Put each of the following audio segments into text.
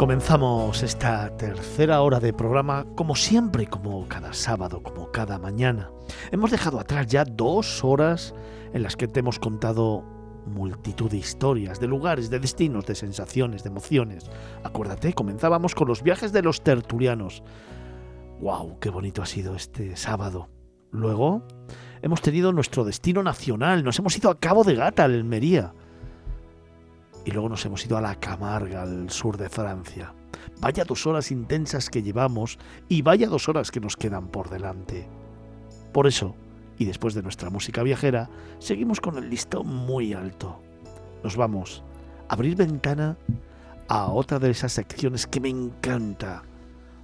Comenzamos esta tercera hora de programa como siempre, como cada sábado, como cada mañana. Hemos dejado atrás ya dos horas en las que te hemos contado multitud de historias, de lugares, de destinos, de sensaciones, de emociones. Acuérdate, comenzábamos con los viajes de los tertulianos. ¡Wow! ¡Qué bonito ha sido este sábado! Luego hemos tenido nuestro destino nacional, nos hemos ido a Cabo de Gata, Almería y luego nos hemos ido a la Camarga, al sur de Francia. Vaya dos horas intensas que llevamos y vaya dos horas que nos quedan por delante. Por eso, y después de nuestra música viajera, seguimos con el listón muy alto. Nos vamos a abrir ventana a otra de esas secciones que me encanta,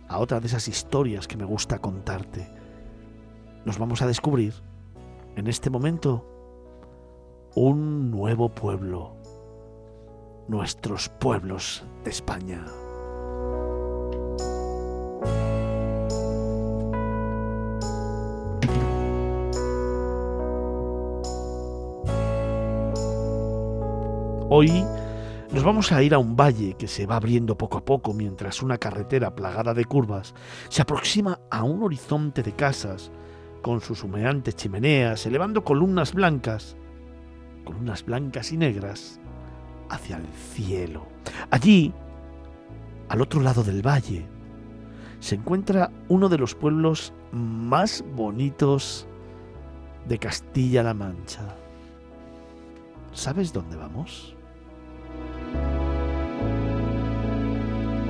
a otra de esas historias que me gusta contarte. Nos vamos a descubrir, en este momento, un nuevo pueblo nuestros pueblos de España. Hoy nos vamos a ir a un valle que se va abriendo poco a poco mientras una carretera plagada de curvas se aproxima a un horizonte de casas con sus humeantes chimeneas elevando columnas blancas, columnas blancas y negras hacia el cielo. Allí, al otro lado del valle, se encuentra uno de los pueblos más bonitos de Castilla-La Mancha. ¿Sabes dónde vamos?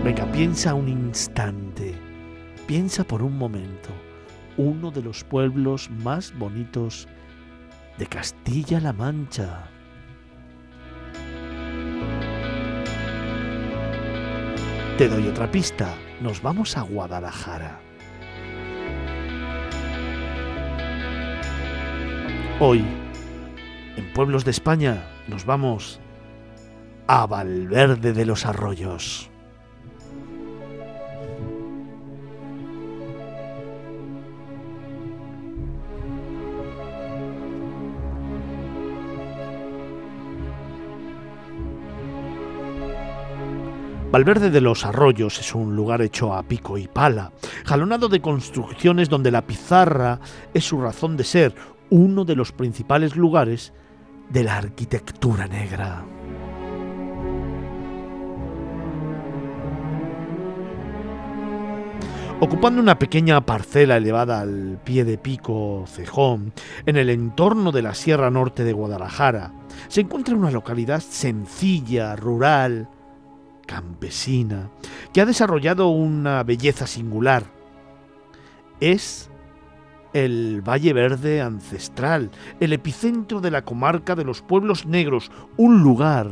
Venga, piensa un instante, piensa por un momento, uno de los pueblos más bonitos de Castilla-La Mancha. Te doy otra pista. Nos vamos a Guadalajara. Hoy, en Pueblos de España, nos vamos a Valverde de los Arroyos. Valverde de los Arroyos es un lugar hecho a pico y pala, jalonado de construcciones donde la pizarra es su razón de ser, uno de los principales lugares de la arquitectura negra. Ocupando una pequeña parcela elevada al pie de Pico Cejón, en el entorno de la Sierra Norte de Guadalajara, se encuentra una localidad sencilla, rural, campesina, que ha desarrollado una belleza singular. Es el Valle Verde ancestral, el epicentro de la comarca de los pueblos negros, un lugar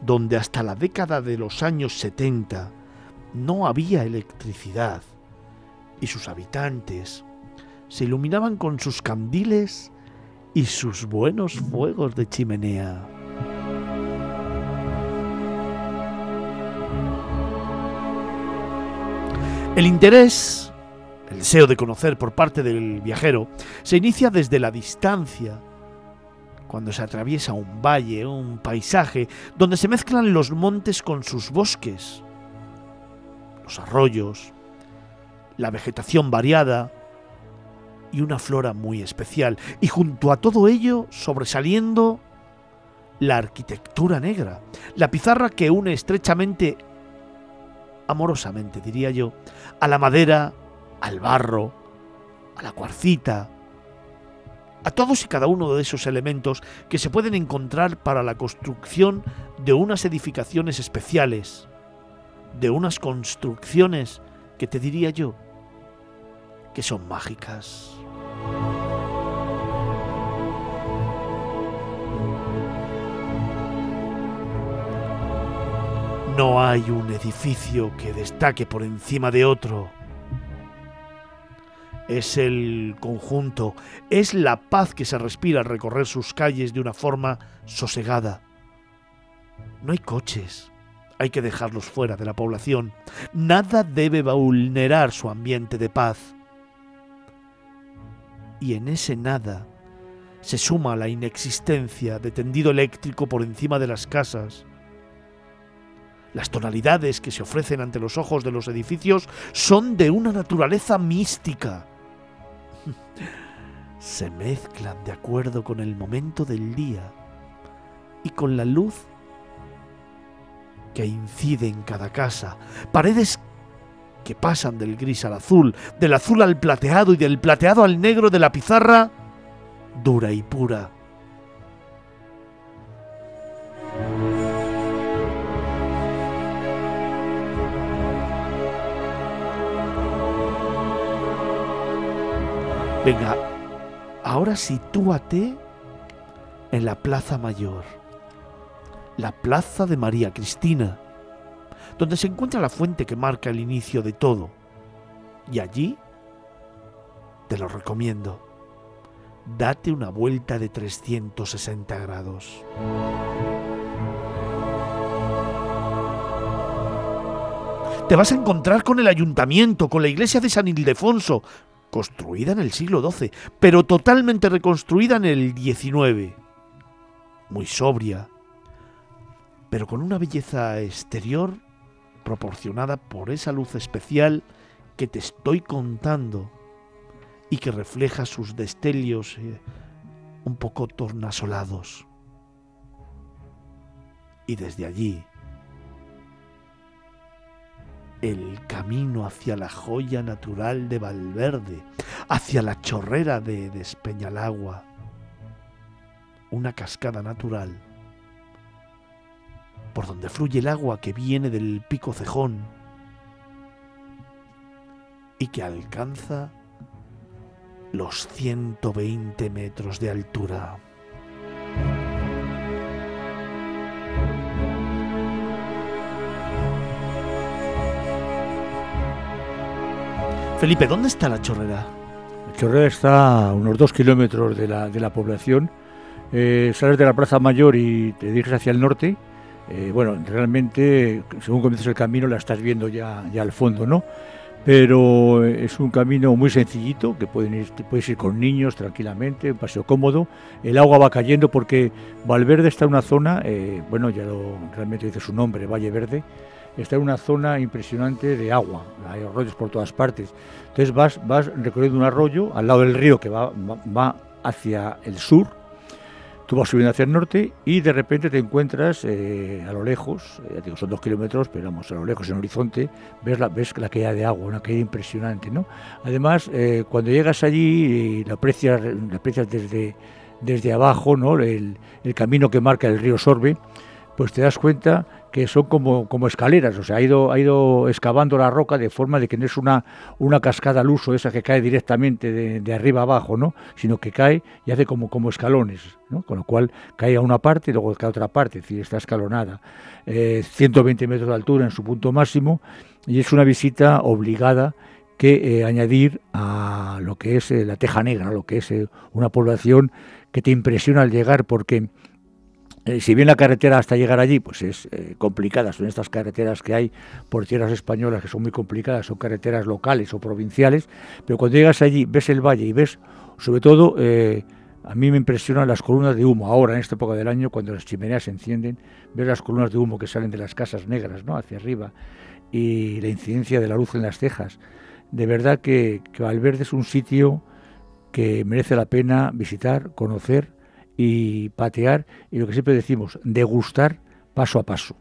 donde hasta la década de los años 70 no había electricidad y sus habitantes se iluminaban con sus candiles y sus buenos fuegos de chimenea. El interés, el deseo de conocer por parte del viajero, se inicia desde la distancia, cuando se atraviesa un valle, un paisaje, donde se mezclan los montes con sus bosques, los arroyos, la vegetación variada y una flora muy especial, y junto a todo ello sobresaliendo la arquitectura negra, la pizarra que une estrechamente amorosamente diría yo, a la madera, al barro, a la cuarcita, a todos y cada uno de esos elementos que se pueden encontrar para la construcción de unas edificaciones especiales, de unas construcciones que te diría yo que son mágicas. No hay un edificio que destaque por encima de otro. Es el conjunto, es la paz que se respira al recorrer sus calles de una forma sosegada. No hay coches, hay que dejarlos fuera de la población. Nada debe vulnerar su ambiente de paz. Y en ese nada se suma la inexistencia de tendido eléctrico por encima de las casas, Las tonalidades que se ofrecen ante los ojos de los edificios son de una naturaleza mística. Se mezclan de acuerdo con el momento del día y con la luz que incide en cada casa. Paredes que pasan del gris al azul, del azul al plateado y del plateado al negro de la pizarra dura y pura. Venga, ahora sitúate en la Plaza Mayor, la Plaza de María Cristina, donde se encuentra la fuente que marca el inicio de todo. Y allí te lo recomiendo. Date una vuelta de 360 grados. Te vas a encontrar con el ayuntamiento, con la iglesia de San Ildefonso, construida en el siglo XII, pero totalmente reconstruida en el XIX. Muy sobria, pero con una belleza exterior proporcionada por esa luz especial que te estoy contando y que refleja sus destellos eh, un poco tornasolados. Y desde allí el camino hacia la joya natural de Valverde, hacia la chorrera de Despeñalagua, una cascada natural, por donde fluye el agua que viene del pico cejón y que alcanza los 120 metros de altura. Felipe, ¿dónde está la chorrera? La chorrera está a unos dos kilómetros de la, de la población. Eh, sales de la Plaza Mayor y te diriges hacia el norte. Eh, bueno, realmente, según comienzas el camino, la estás viendo ya, ya al fondo, ¿no? Pero es un camino muy sencillito, que pueden ir, puedes ir con niños tranquilamente, un paseo cómodo. El agua va cayendo porque Valverde está en una zona, eh, bueno, ya lo realmente dice su nombre, Valle Verde, está en una zona impresionante de agua, hay arroyos por todas partes. Entonces vas, vas recorriendo un arroyo al lado del río que va, va, hacia el sur, tú vas subiendo hacia el norte y de repente te encuentras eh, a lo lejos, eh, digo, son dos kilómetros, pero vamos, a lo lejos en el horizonte, ves la, ves la caída de agua, una caída impresionante, ¿no? Además, eh, cuando llegas allí, lo aprecias, lo aprecias desde, desde abajo, ¿no? El, el camino que marca el río Sorbe, pues te das cuenta que son como, como escaleras, o sea, ha ido, ha ido excavando la roca de forma de que no es una, una cascada al uso, esa que cae directamente de, arriba abajo, ¿no? sino que cae y hace como, como escalones, ¿no? con lo cual cae a una parte y luego cae a otra parte, es decir, está escalonada. 120 eh, metros de altura en su punto máximo y es una visita obligada que eh, añadir a lo que es eh, la Teja Negra, lo que es una población que te impresiona al llegar porque eh, si bien la carretera hasta llegar allí pues es eh, complicada, son estas carreteras que hay por tierras españolas que son muy complicadas, son carreteras locales o provinciales, pero cuando llegas allí ves el valle y ves, sobre todo, eh, a mí me impresionan las columnas de humo, ahora en esta época del año, cuando las chimeneas se encienden, ves las columnas de humo que salen de las casas negras, ¿no? Hacia arriba, y la incidencia de la luz en las cejas. De verdad que, que Valverde es un sitio que merece la pena visitar, conocer, y patear y lo que siempre decimos, degustar paso a paso.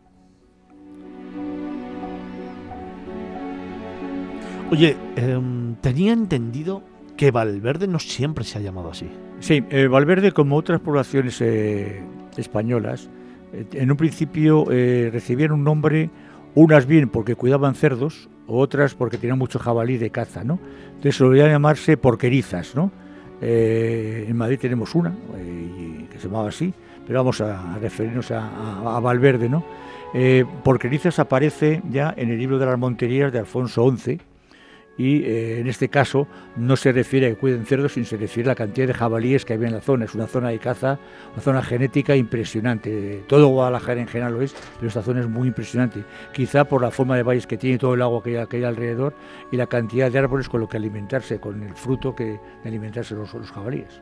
Oye, em, tenía entendido que Valverde no siempre se ha llamado así. Sí, eh, Valverde, como otras poblaciones eh, españolas, eh, en un principio recibían un nombre, unas bien porque cuidaban cerdos, otras porque tenían mucho jabalí de caza, ¿no? Entonces solían llamarse porquerizas, ¿no? Eh, en Madrid tenemos una, eh, se llamaba así, pero vamos a, referirnos a, Valverde, ¿no? Eh, Porquerizas aparece ya en el libro de las Monterías de Alfonso XI, y en este caso no se refiere a que cuiden cerdos, sino se refiere a la cantidad de jabalíes que había en la zona. Es una zona de caza, una zona genética impresionante. Todo Guadalajara en general lo es, pero esta zona es muy impresionante. Quizá por la forma de valles que tiene, todo el agua que hay, alrededor y la cantidad de árboles con lo que alimentarse, con el fruto que de alimentarse los, los jabalíes.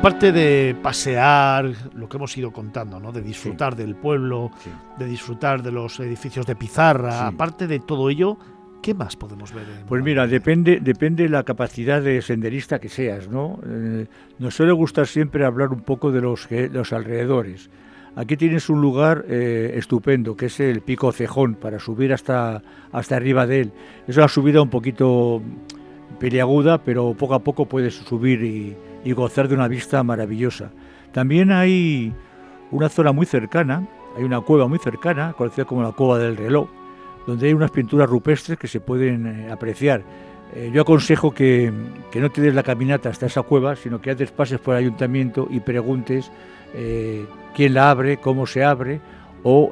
Aparte de pasear, lo que hemos ido contando, ¿no? De disfrutar del pueblo, de disfrutar de los edificios de pizarra, aparte de todo ello, ¿qué más podemos ver? pues mira, depende, depende de la capacidad de senderista que seas, ¿no? Eh, nos suele gustar siempre hablar un poco de los, los alrededores. Aquí tienes un lugar eh, estupendo, que es el Pico Cejón, para subir hasta, hasta arriba de él. Es una subida un poquito peliaguda, pero poco a poco puedes subir y, y gozar de una vista maravillosa. También hay una zona muy cercana, hay una cueva muy cercana, conocida como la Cueva del Reloj, donde hay unas pinturas rupestres que se pueden eh, apreciar. Eh, yo aconsejo que, no te des la caminata hasta esa cueva, sino que antes pases por el ayuntamiento y preguntes eh, quién la abre, cómo se abre o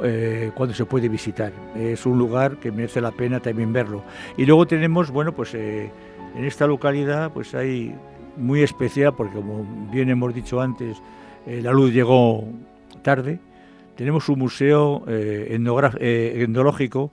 cuándo se puede visitar. Es un lugar que merece la pena también verlo. Y luego tenemos, bueno, pues en esta localidad pues hay muy especial porque como bien hemos dicho antes, eh, la luz llegó tarde. Tenemos un museo eh, eh, etnológico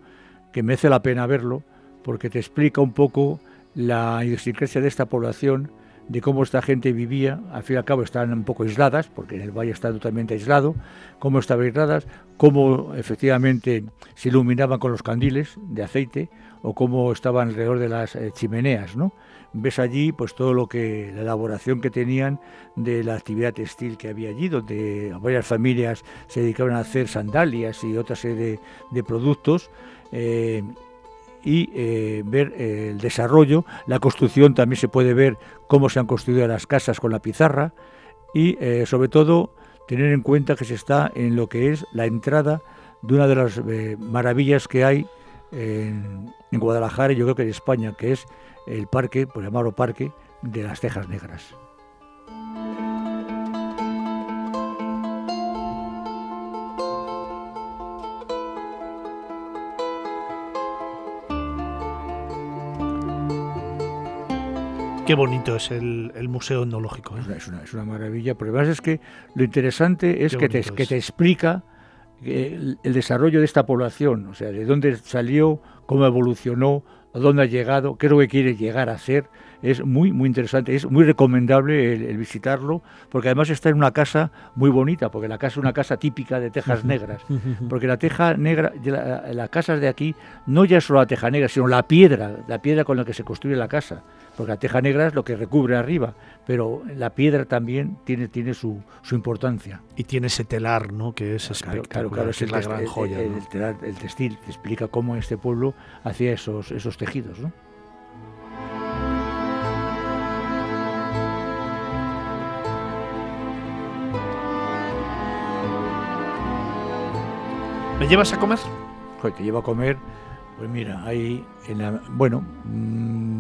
que merece la pena verlo porque te explica un poco la idiosincrasia de esta población, de cómo esta gente vivía, al fin y al cabo están un poco aisladas, porque el valle está totalmente aislado, cómo estaban aisladas, cómo efectivamente se iluminaban con los candiles de aceite o cómo estaban alrededor de las chimeneas, ¿no? Ves allí pues todo lo que la elaboración que tenían de la actividad textil que había allí donde varias familias se dedicaban a hacer sandalias y otra serie de, productos eh, y eh, ver eh, el desarrollo la construcción también se puede ver cómo se han construido las casas con la pizarra y sobre todo tener en cuenta que se está en lo que es la entrada de una de las maravillas que hay en, en Guadalajara y yo creo que en España que es el parque, por llamarlo parque, de las Tejas Negras. Qué bonito es el, museo etnológico. ¿eh? Es, una, es, una, maravilla, pero además es que lo interesante es que te, que te explica el, el, desarrollo de esta población, o sea, de dónde salió, cómo evolucionó, a dónde ha llegado, qué es lo que quiere llegar a ser. Es muy, muy interesante, es muy recomendable el, visitarlo, porque además está en una casa muy bonita, porque la casa es una casa típica de tejas negras, porque la teja negra, la, las casas de aquí, no ya solo la teja negra, sino la piedra, la piedra con la que se construye la casa porque la teja negra es lo que recubre arriba, pero la piedra también tiene, tiene su, su importancia. Y tiene ese telar, ¿no? Que es espectacular, claro, es, la gran joya. El, telar, el textil te explica cómo este pueblo hacía esos, esos tejidos, ¿no? ¿Me llevas a comer? te llevo a comer, pues mira, hay en la, bueno, mmm,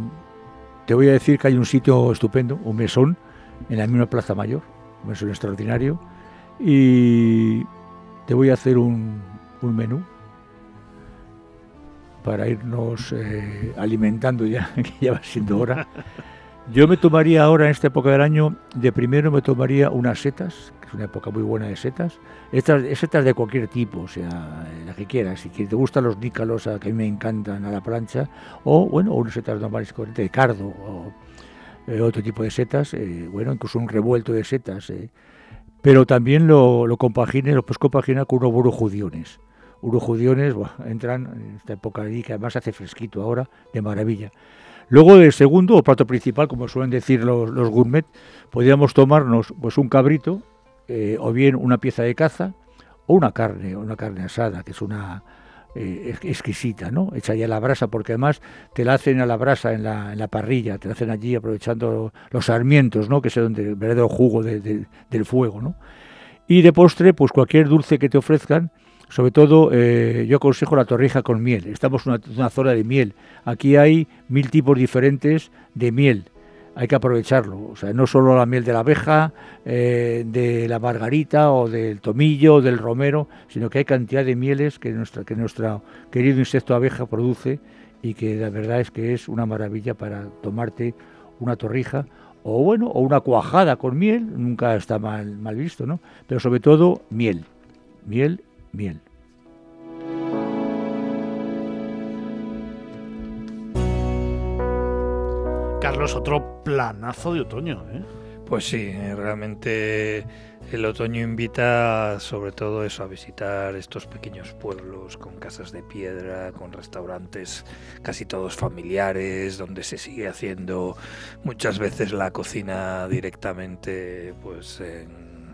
te voy a decir que hay un sitio estupendo, un mesón, en la misma Plaza Mayor, un mesón extraordinario, y te voy a hacer un, menú para irnos eh, alimentando ya, que ya va siendo hora. Yo me tomaría ahora, en esta época del año, de primero me tomaría unas setas, una época muy buena de setas. Estas setas de cualquier tipo, o sea, la que quieras. Si te gustan los nícalos, que a mí me encantan a la plancha, o bueno, unas setas normales de cardo, o eh, otro tipo de setas, eh, bueno, incluso un revuelto de setas. Eh. Pero también lo, lo compagine, lo puedes compaginar con unos burujudiones. Urujudiones entran en esta época allí, que además hace fresquito ahora, de maravilla. Luego de segundo o plato principal, como suelen decir los, gourmet, podríamos tomarnos pues un cabrito eh, o bien una pieza de caza o una carne, una carne asada, que es una eh, exquisita, ¿no? Hecha ya a la brasa, porque además te la hacen a la brasa en la, parrilla, te la hacen allí aprovechando los sarmientos, ¿no? Que es donde el verdadero jugo del fuego, ¿no? Y de postre, pues cualquier dulce que te ofrezcan, sobre todo, eh, yo aconsejo la torrija con miel. Estamos en una, zona de miel. Aquí hay mil tipos diferentes de miel. Hay que aprovecharlo. O sea, no solo la miel de la abeja, eh, de la margarita o del tomillo o del romero, sino que hay cantidad de mieles que, nuestra, que nuestro querido insecto abeja produce y que la verdad es que es una maravilla para tomarte una torrija o bueno, o una cuajada con miel, nunca está mal, mal visto, ¿no? Pero sobre todo miel, miel miel. Carlos, otro planazo de otoño, ¿eh? Pues sí, eh, realmente el otoño invita sobre todo eso a visitar estos pequeños pueblos con casas de piedra, con restaurantes casi todos familiares, donde se sigue haciendo muchas veces la cocina directamente pues en,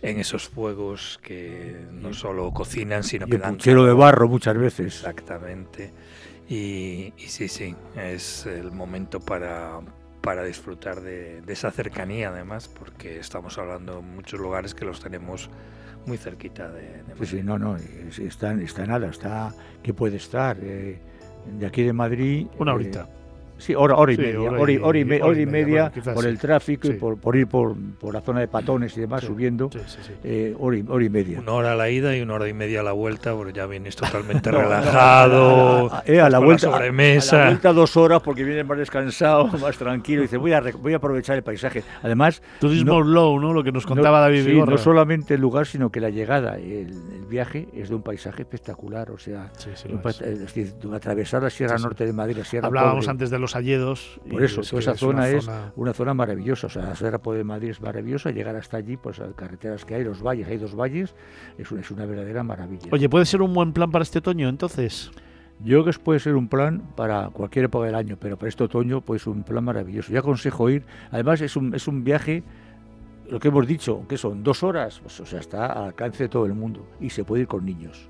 esos fuegos que no solo cocinan sino que dan cielo de barro muchas veces. Exactamente. Y, y sí, sí, es el momento para, para disfrutar de, esa cercanía además, porque estamos hablando de muchos lugares que los tenemos muy cerquita de, de Sí, sí, no, no, está, está nada, está que puede estar. Eh, de aquí de Madrid. Una horita. Sí, hora, hora y media, hora, y, hora, y, media, por el tráfico y por, por ir por, por, la zona de patones y demás subiendo, eh, hora, y, hora y media. Una hora a la ida y una hora y media a la vuelta, porque ya vienes totalmente relajado, a, eh, a, la vuelta, sobremesa. A, la vuelta dos horas porque vienes más descansado, más tranquilo, y dices, voy a, voy a aprovechar el paisaje. Además... Turismo no, low, ¿no? Lo que nos contaba David sí, No solamente el lugar, sino que la llegada, el, el viaje es de un paisaje espectacular, o sea, atravesar la Sierra Norte de Madrid, la Sierra Hablábamos antes de los Alledos. Por eso, toda esa zona es una zona maravillosa. O sea, la Sierra de Madrid es maravillosa. Llegar hasta allí, pues las carreteras que hay, los valles, hay dos valles, es una, es una verdadera maravilla. Oye, ¿puede ser un buen plan para este otoño entonces? Yo creo que puede ser un plan para cualquier época del año, pero para este otoño pues un plan maravilloso. Yo aconsejo ir. Además es un, es un viaje, lo que hemos dicho, que son dos horas, pues, o sea, está al alcance de todo el mundo y se puede ir con niños.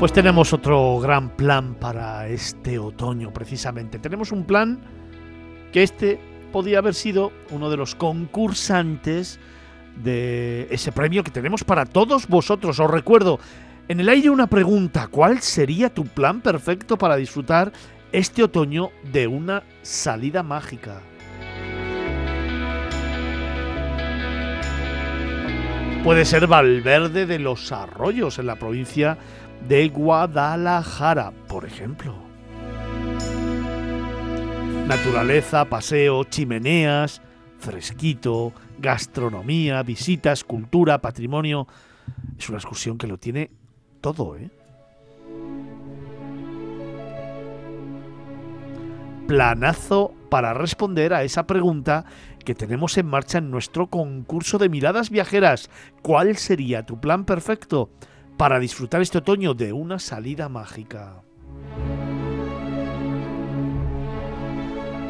Pues tenemos otro gran plan para este otoño, precisamente. Tenemos un plan que este podía haber sido uno de los concursantes de ese premio que tenemos para todos vosotros. Os recuerdo, en el aire una pregunta, ¿cuál sería tu plan perfecto para disfrutar este otoño de una salida mágica? Puede ser Valverde de los Arroyos en la provincia de Guadalajara, por ejemplo. Naturaleza, paseo, chimeneas, fresquito, gastronomía, visitas, cultura, patrimonio. Es una excursión que lo tiene todo, ¿eh? Planazo para responder a esa pregunta que tenemos en marcha en nuestro concurso de miradas viajeras. ¿Cuál sería tu plan perfecto? Para disfrutar este otoño de una salida mágica.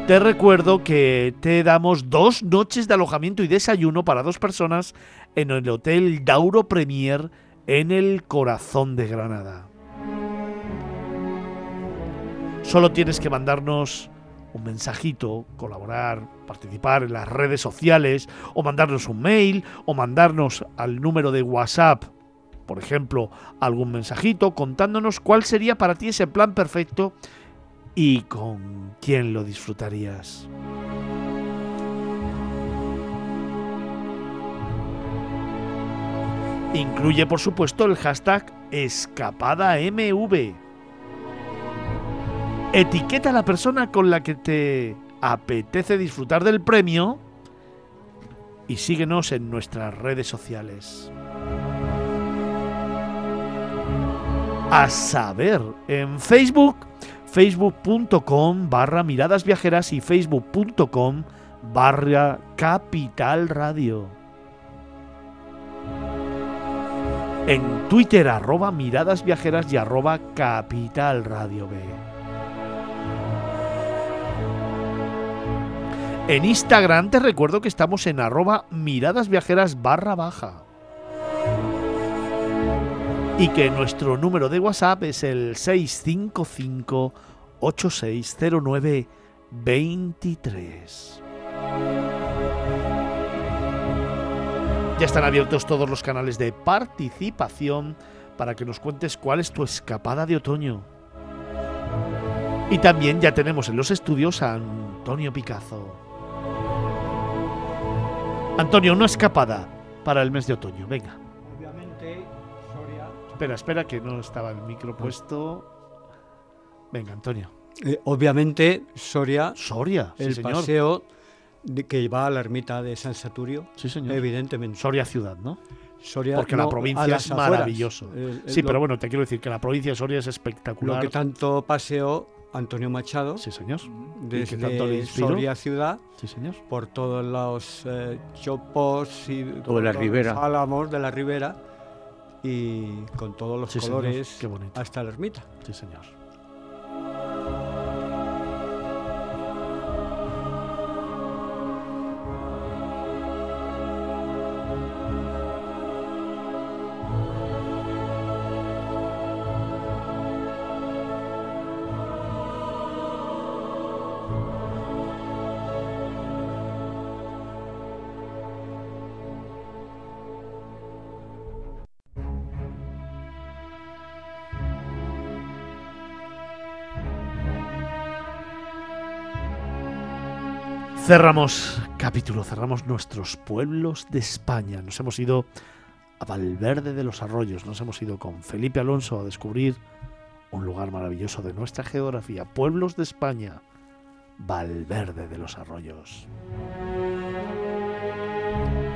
Te recuerdo que te damos dos noches de alojamiento y desayuno para dos personas en el Hotel Dauro Premier en el corazón de Granada. Solo tienes que mandarnos un mensajito, colaborar, participar en las redes sociales, o mandarnos un mail, o mandarnos al número de WhatsApp por ejemplo, algún mensajito contándonos cuál sería para ti ese plan perfecto y con quién lo disfrutarías. Incluye, por supuesto, el hashtag escapadamv. Etiqueta a la persona con la que te apetece disfrutar del premio y síguenos en nuestras redes sociales. A saber en Facebook, facebook.com barra miradas viajeras y facebook.com barra capital radio. En Twitter arroba miradas viajeras y arroba capital radio B. En Instagram te recuerdo que estamos en arroba miradas viajeras barra baja y que nuestro número de WhatsApp es el 655 8609 23. Ya están abiertos todos los canales de participación para que nos cuentes cuál es tu escapada de otoño. Y también ya tenemos en los estudios a Antonio Picazo. Antonio, una escapada para el mes de otoño, venga espera, espera, que no estaba el micro puesto. Venga, Antonio. Eh, obviamente, Soria. Soria, el paseo que va a la ermita de San Saturio. Sí, señor. Evidentemente. Soria ciudad, ¿no? Soria, Porque la provincia es maravilloso. sí, pero bueno, te quiero decir que la provincia de Soria es espectacular. Lo que tanto paseo Antonio Machado, Sí, señor. desde tanto le? Soria ciudad, Sí, señor. por todos los eh, chopos y Toda la todos ribera. los álamos de la ribera y con todos los Sí, señor. colores Qué bonito. hasta la ermita. Sí, señor. Cerramos capítulo, cerramos nuestros pueblos de España. Nos hemos ido a Valverde de los Arroyos, nos hemos ido con Felipe Alonso a descubrir un lugar maravilloso de nuestra geografía, pueblos de España, Valverde de los Arroyos.